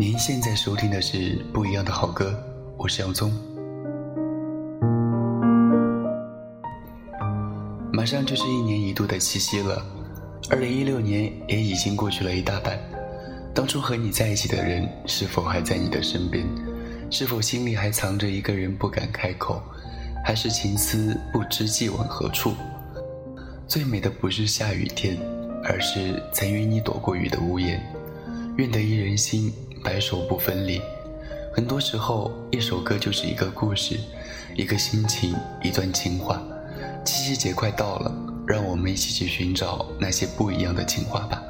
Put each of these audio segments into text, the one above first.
您现在收听的是不一样的好歌，我是杨宗。马上就是一年一度的七夕了，二零一六年也已经过去了一大半。当初和你在一起的人，是否还在你的身边？是否心里还藏着一个人不敢开口？还是情思不知寄往何处？最美的不是下雨天，而是曾与你躲过雨的屋檐。愿得一人心，白首不分离。很多时候，一首歌就是一个故事，一个心情，一段情话。七夕节快到了，让我们一起去寻找那些不一样的情话吧。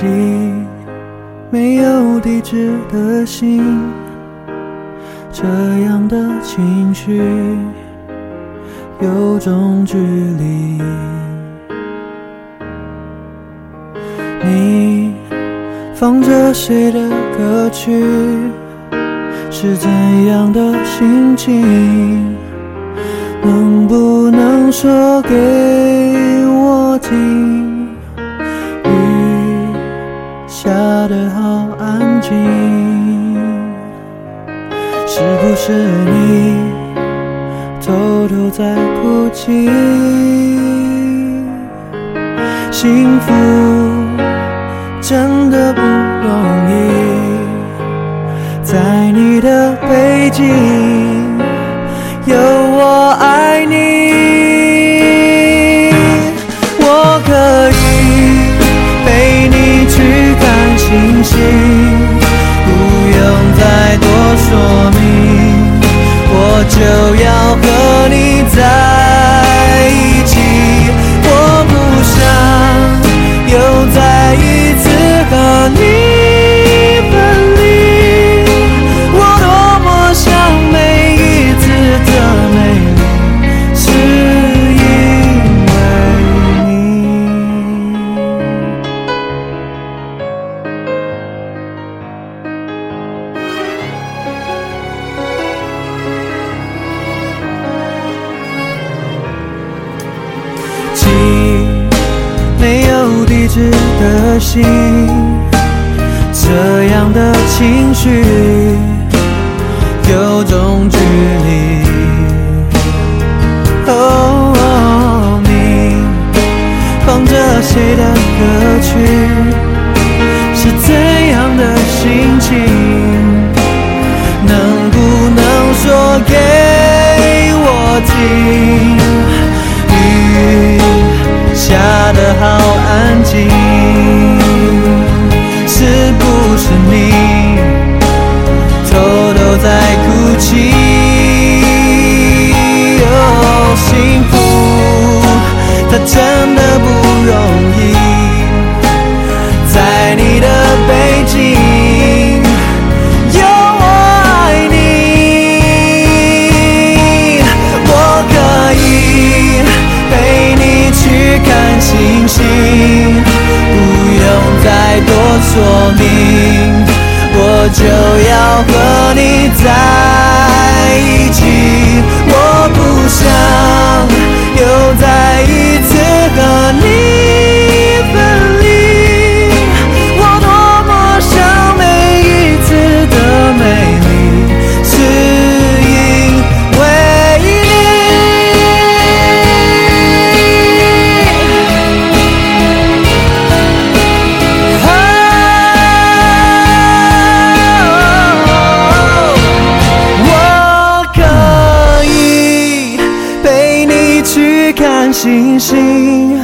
寄没有地址的信。这样的情绪有种距离。你放着谁的歌曲？是怎样的心情？能不能说给我听？是不是你偷偷在哭泣？谁的歌曲？是怎样的心情？能不能说给我听？雨下得好安静。多说明，我就要和你在一起，我不想星星，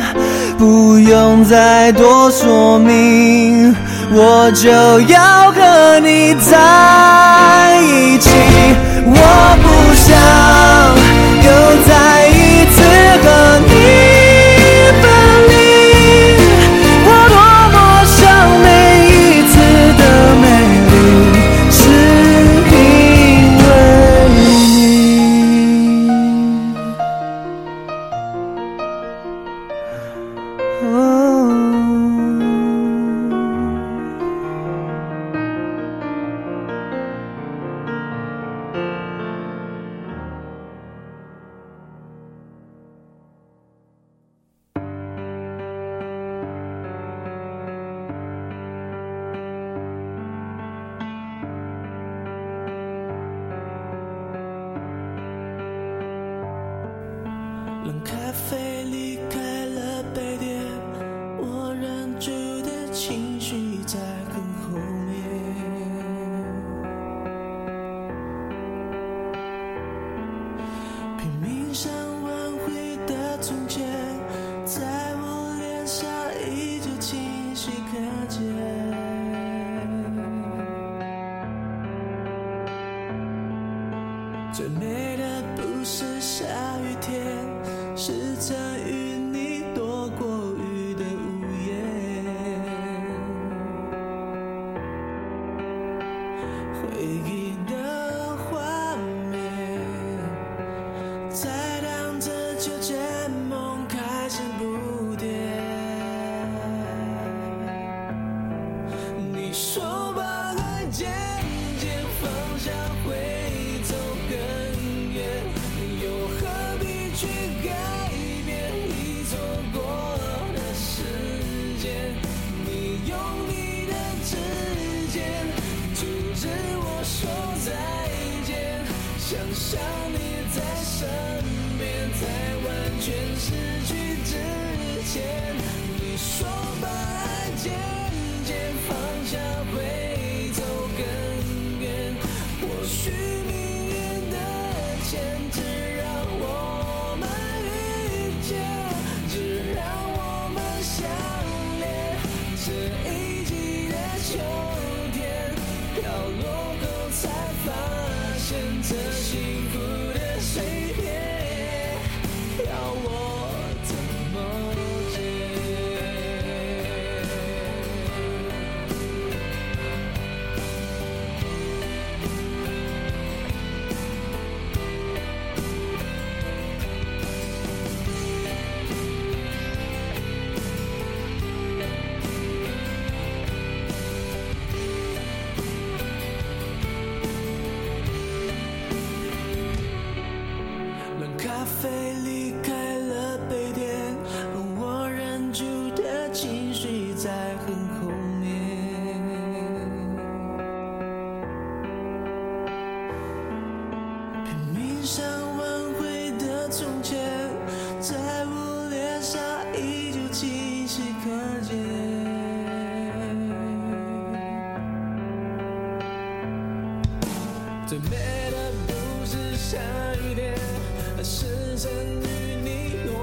不用再多说明，我就要和你在一起。我不想又再 Big 最美的不是下雨天，而是曾与你。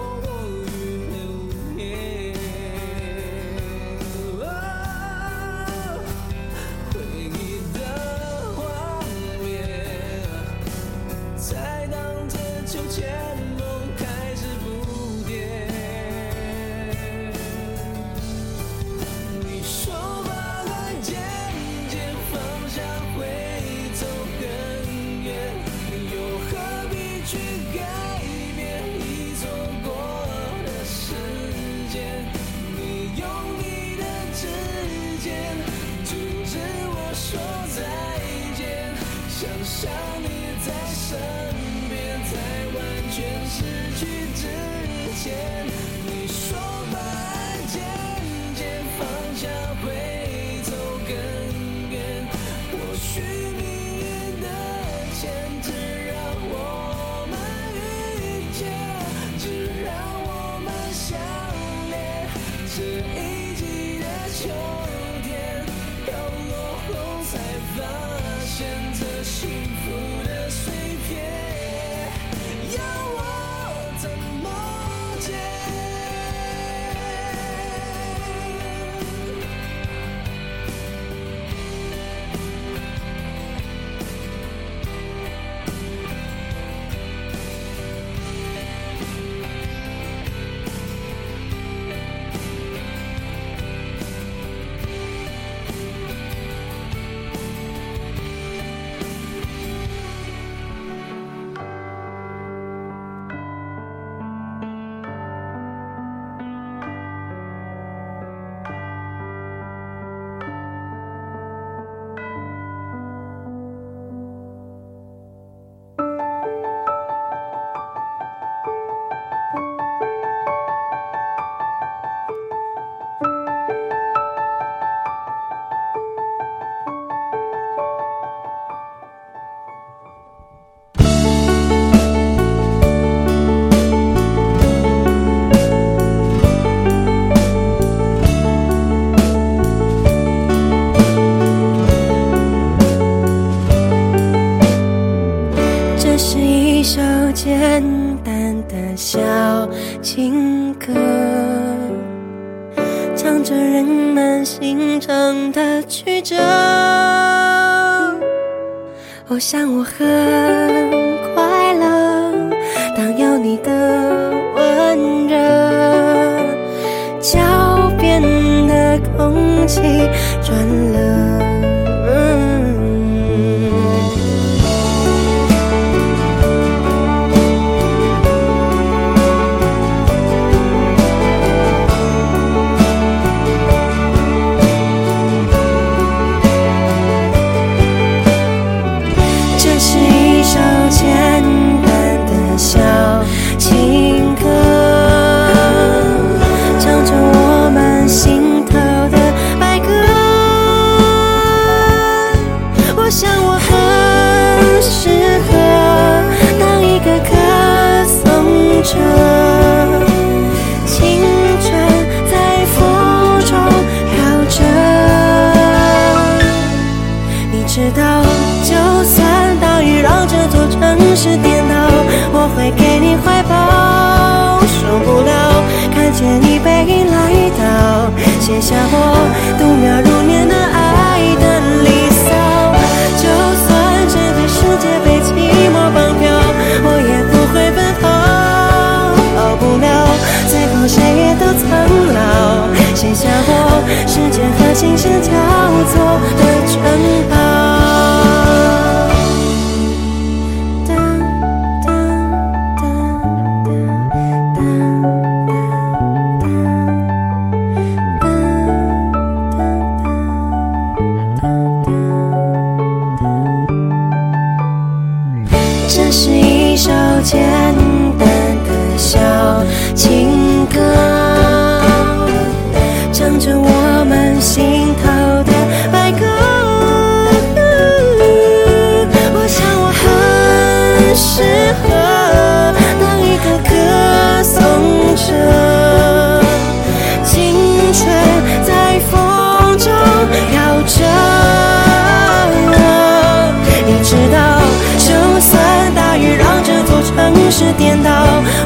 是颠倒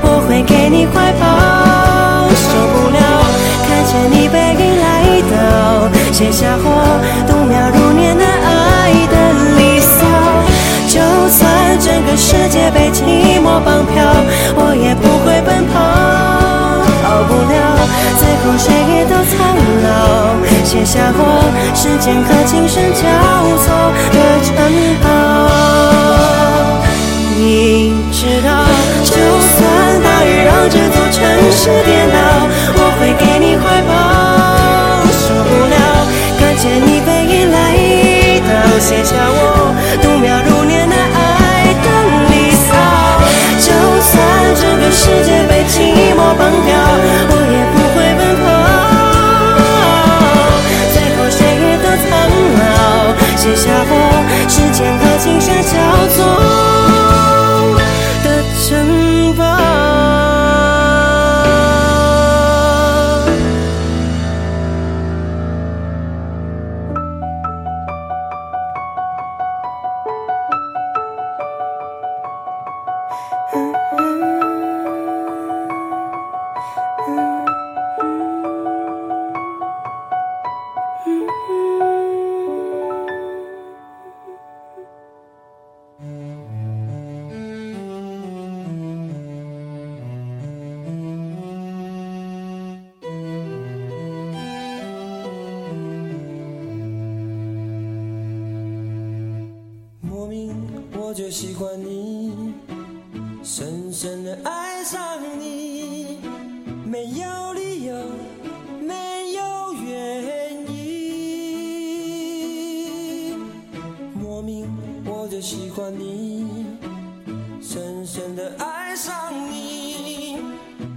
我会给你怀抱。受不了看见你背影来到写下我度秒如年难捱的离骚。就算整个世界被寂寞绑票我也不会奔跑。逃不了最后谁也都苍老。写下我时间和琴声交错的城堡你知道，就算大雨让这座城市颠倒，我会给你怀抱。受不了，看见你背影来到，写下我度秒如年的爱的离骚。就算这个世界被寂寞绑票。over.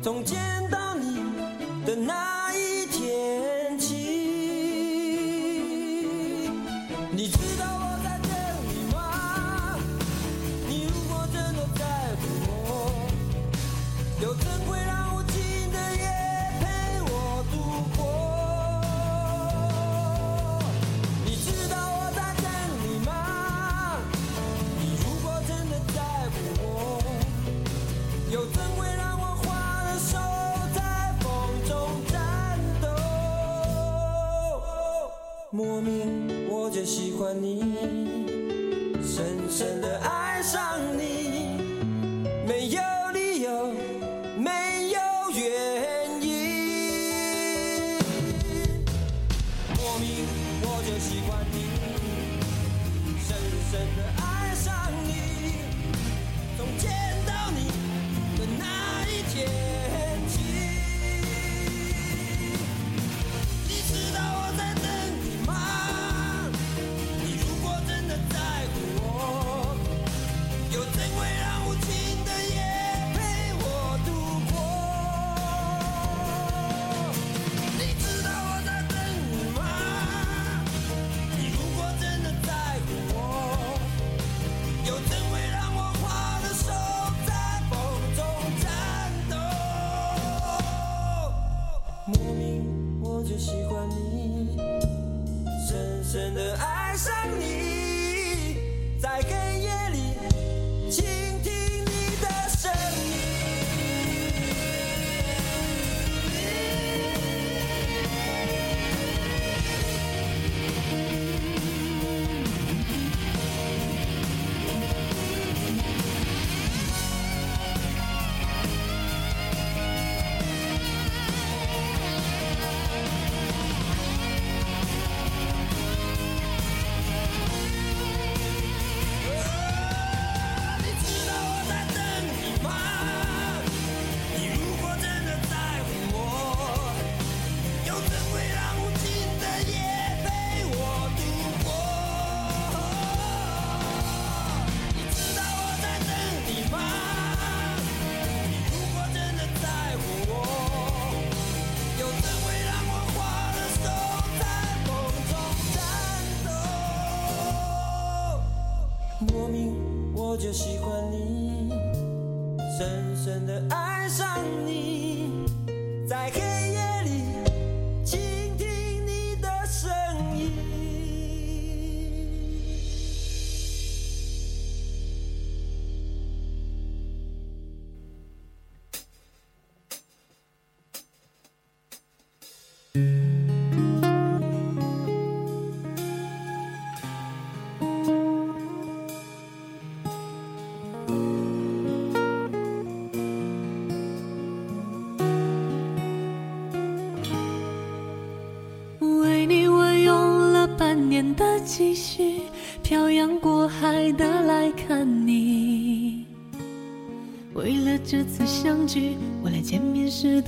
从见到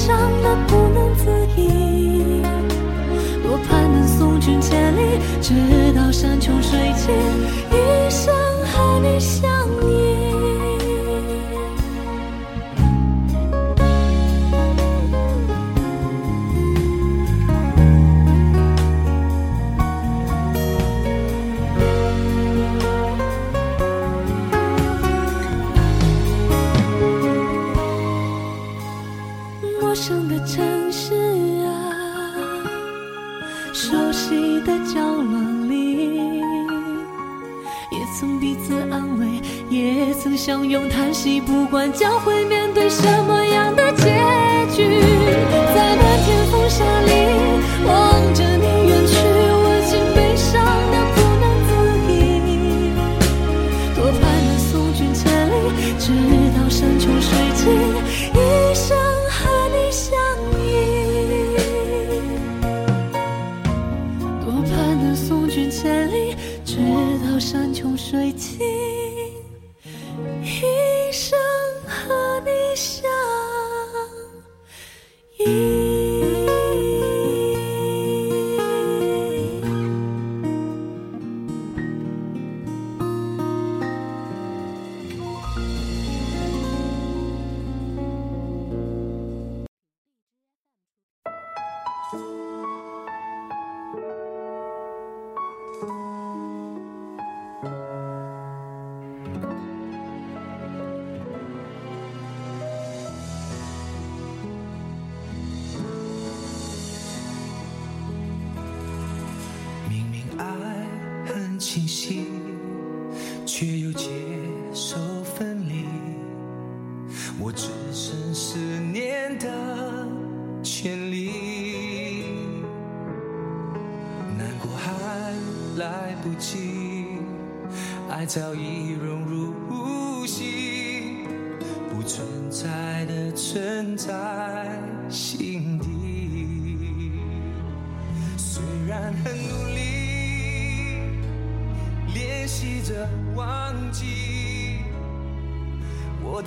伤的不能自已。多盼能送君千里，直到山穷水尽，一生和你相熟悉的角落里，也曾彼此安慰，也曾相拥叹息。不管将会面对什么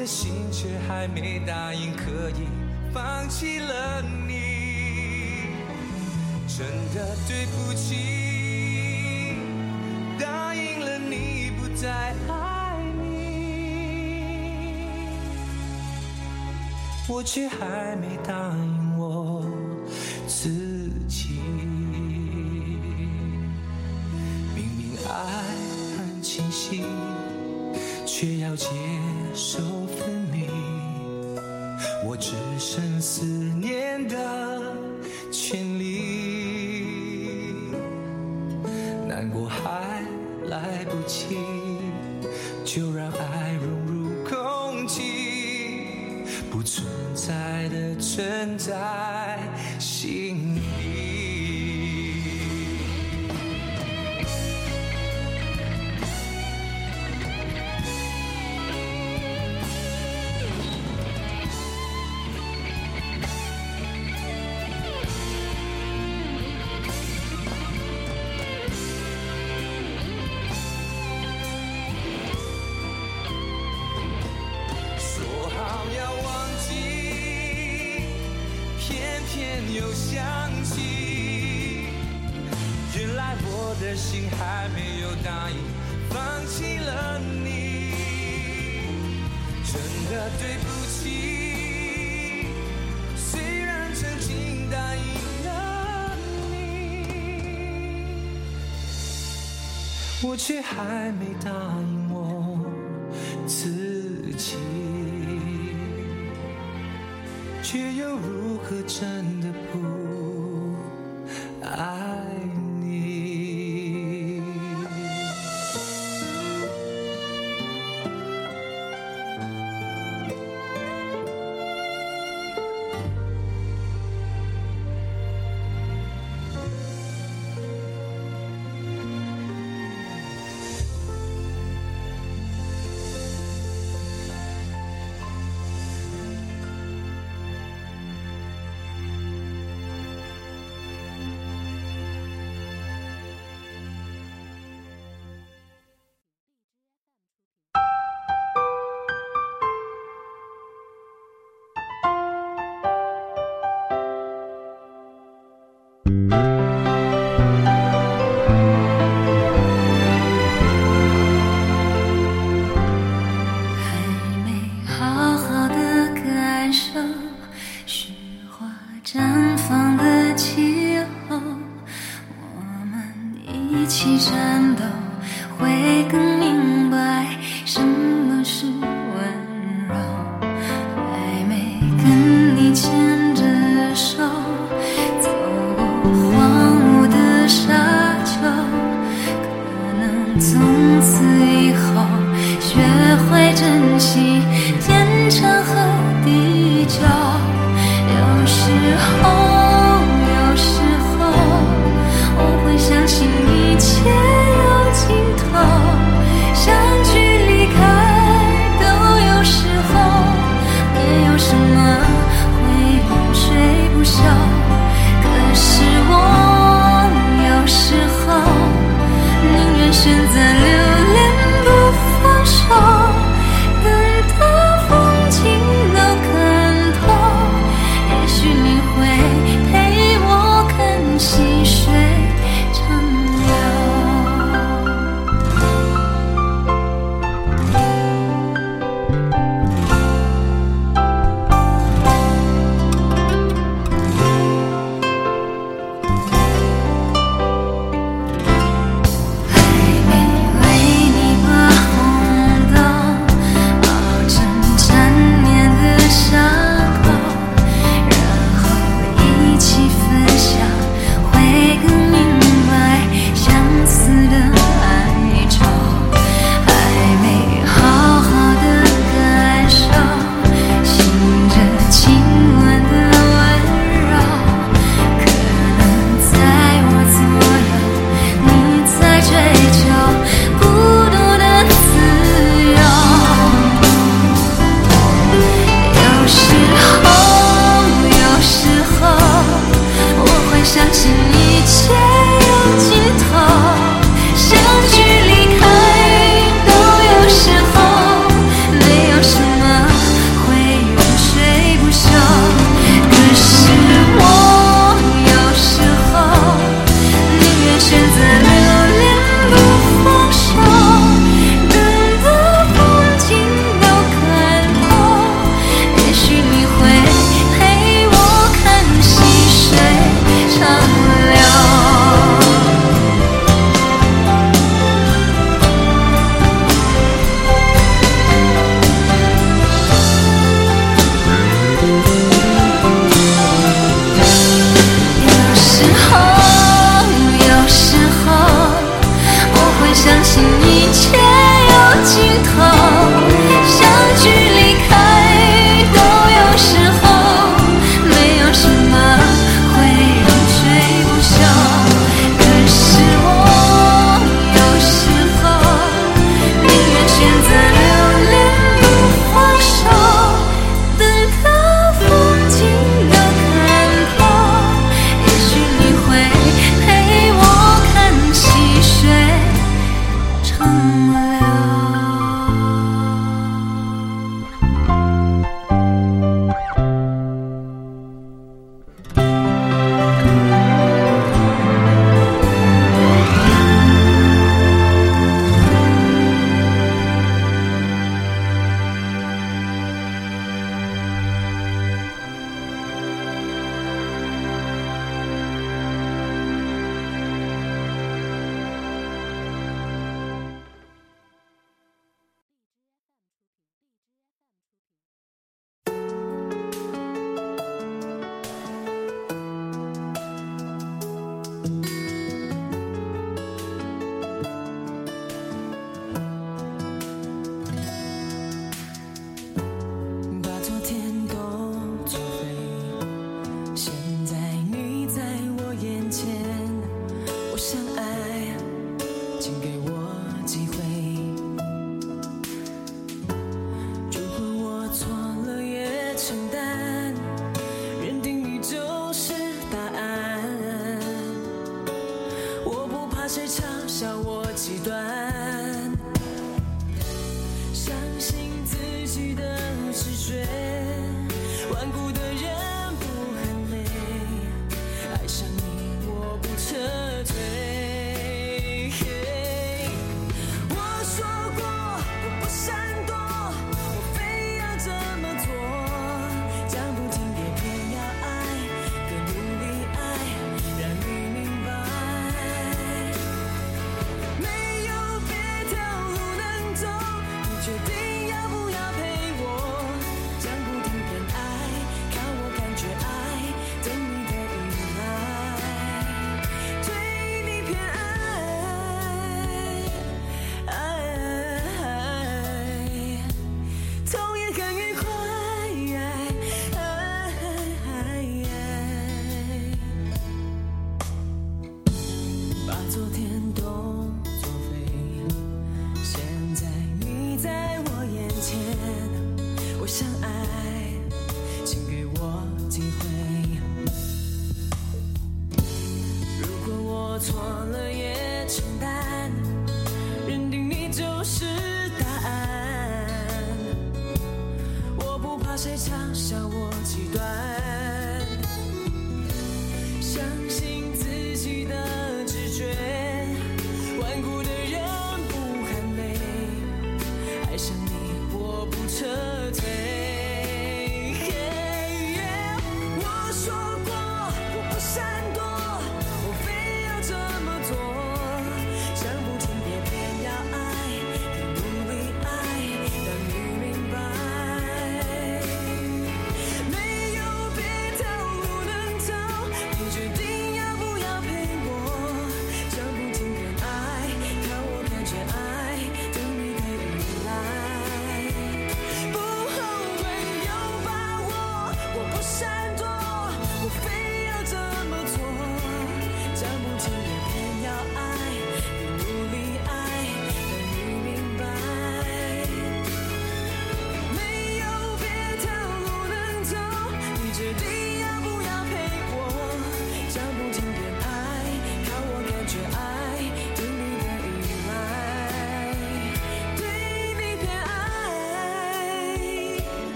的心却还没答应可以放弃了你真的对不起答应了你不再爱你。我却还没答应我自己。明明爱很清晰却要接受的心还没有答应，放弃了你。真的对不起，虽然曾经答应了你。我却还没答应我自己，却又如何证明？